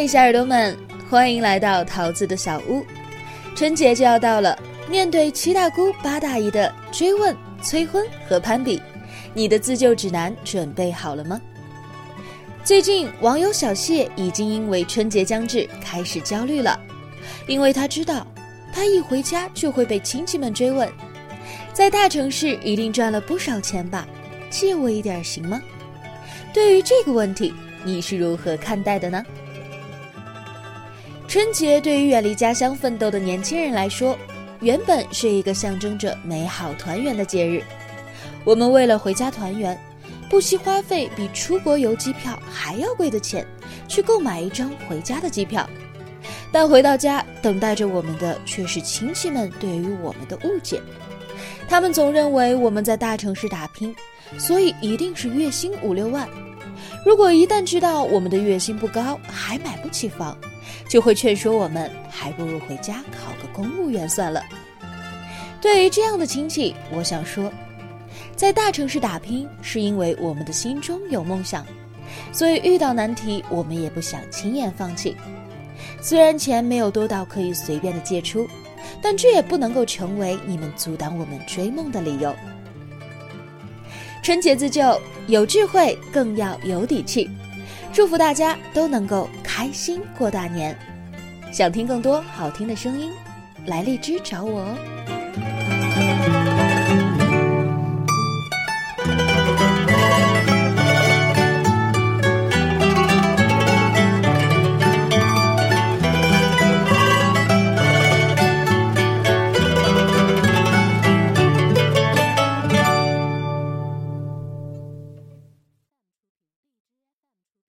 嘿小耳朵们，欢迎来到桃子的小屋。春节就要到了，面对七大姑八大姨的追问、催婚和攀比，你的自救指南准备好了吗？最近，网友小谢已经因为春节将至开始焦虑了，因为他知道，他一回家就会被亲戚们追问，在大城市一定赚了不少钱吧？借我一点行吗？对于这个问题，你是如何看待的呢？春节对于远离家乡奋斗的年轻人来说，原本是一个象征着美好团圆的节日。我们为了回家团圆，不惜花费比出国游机票还要贵的钱，去购买一张回家的机票。但回到家，等待着我们的却是亲戚们对于我们的误解。他们总认为我们在大城市打拼，所以一定是月薪五六万。如果一旦知道我们的月薪不高，还买不起房，就会劝说我们还不如回家考个公务员算了。对于这样的亲戚，我想说，在大城市打拼是因为我们的心中有梦想，所以遇到难题我们也不想轻言放弃。虽然钱没有多到可以随便的借出。但这也不能够成为你们阻挡我们追梦的理由。春节自救，有智慧更要有底气。祝福大家都能够开心过大年。想听更多好听的声音，来荔枝找我哦。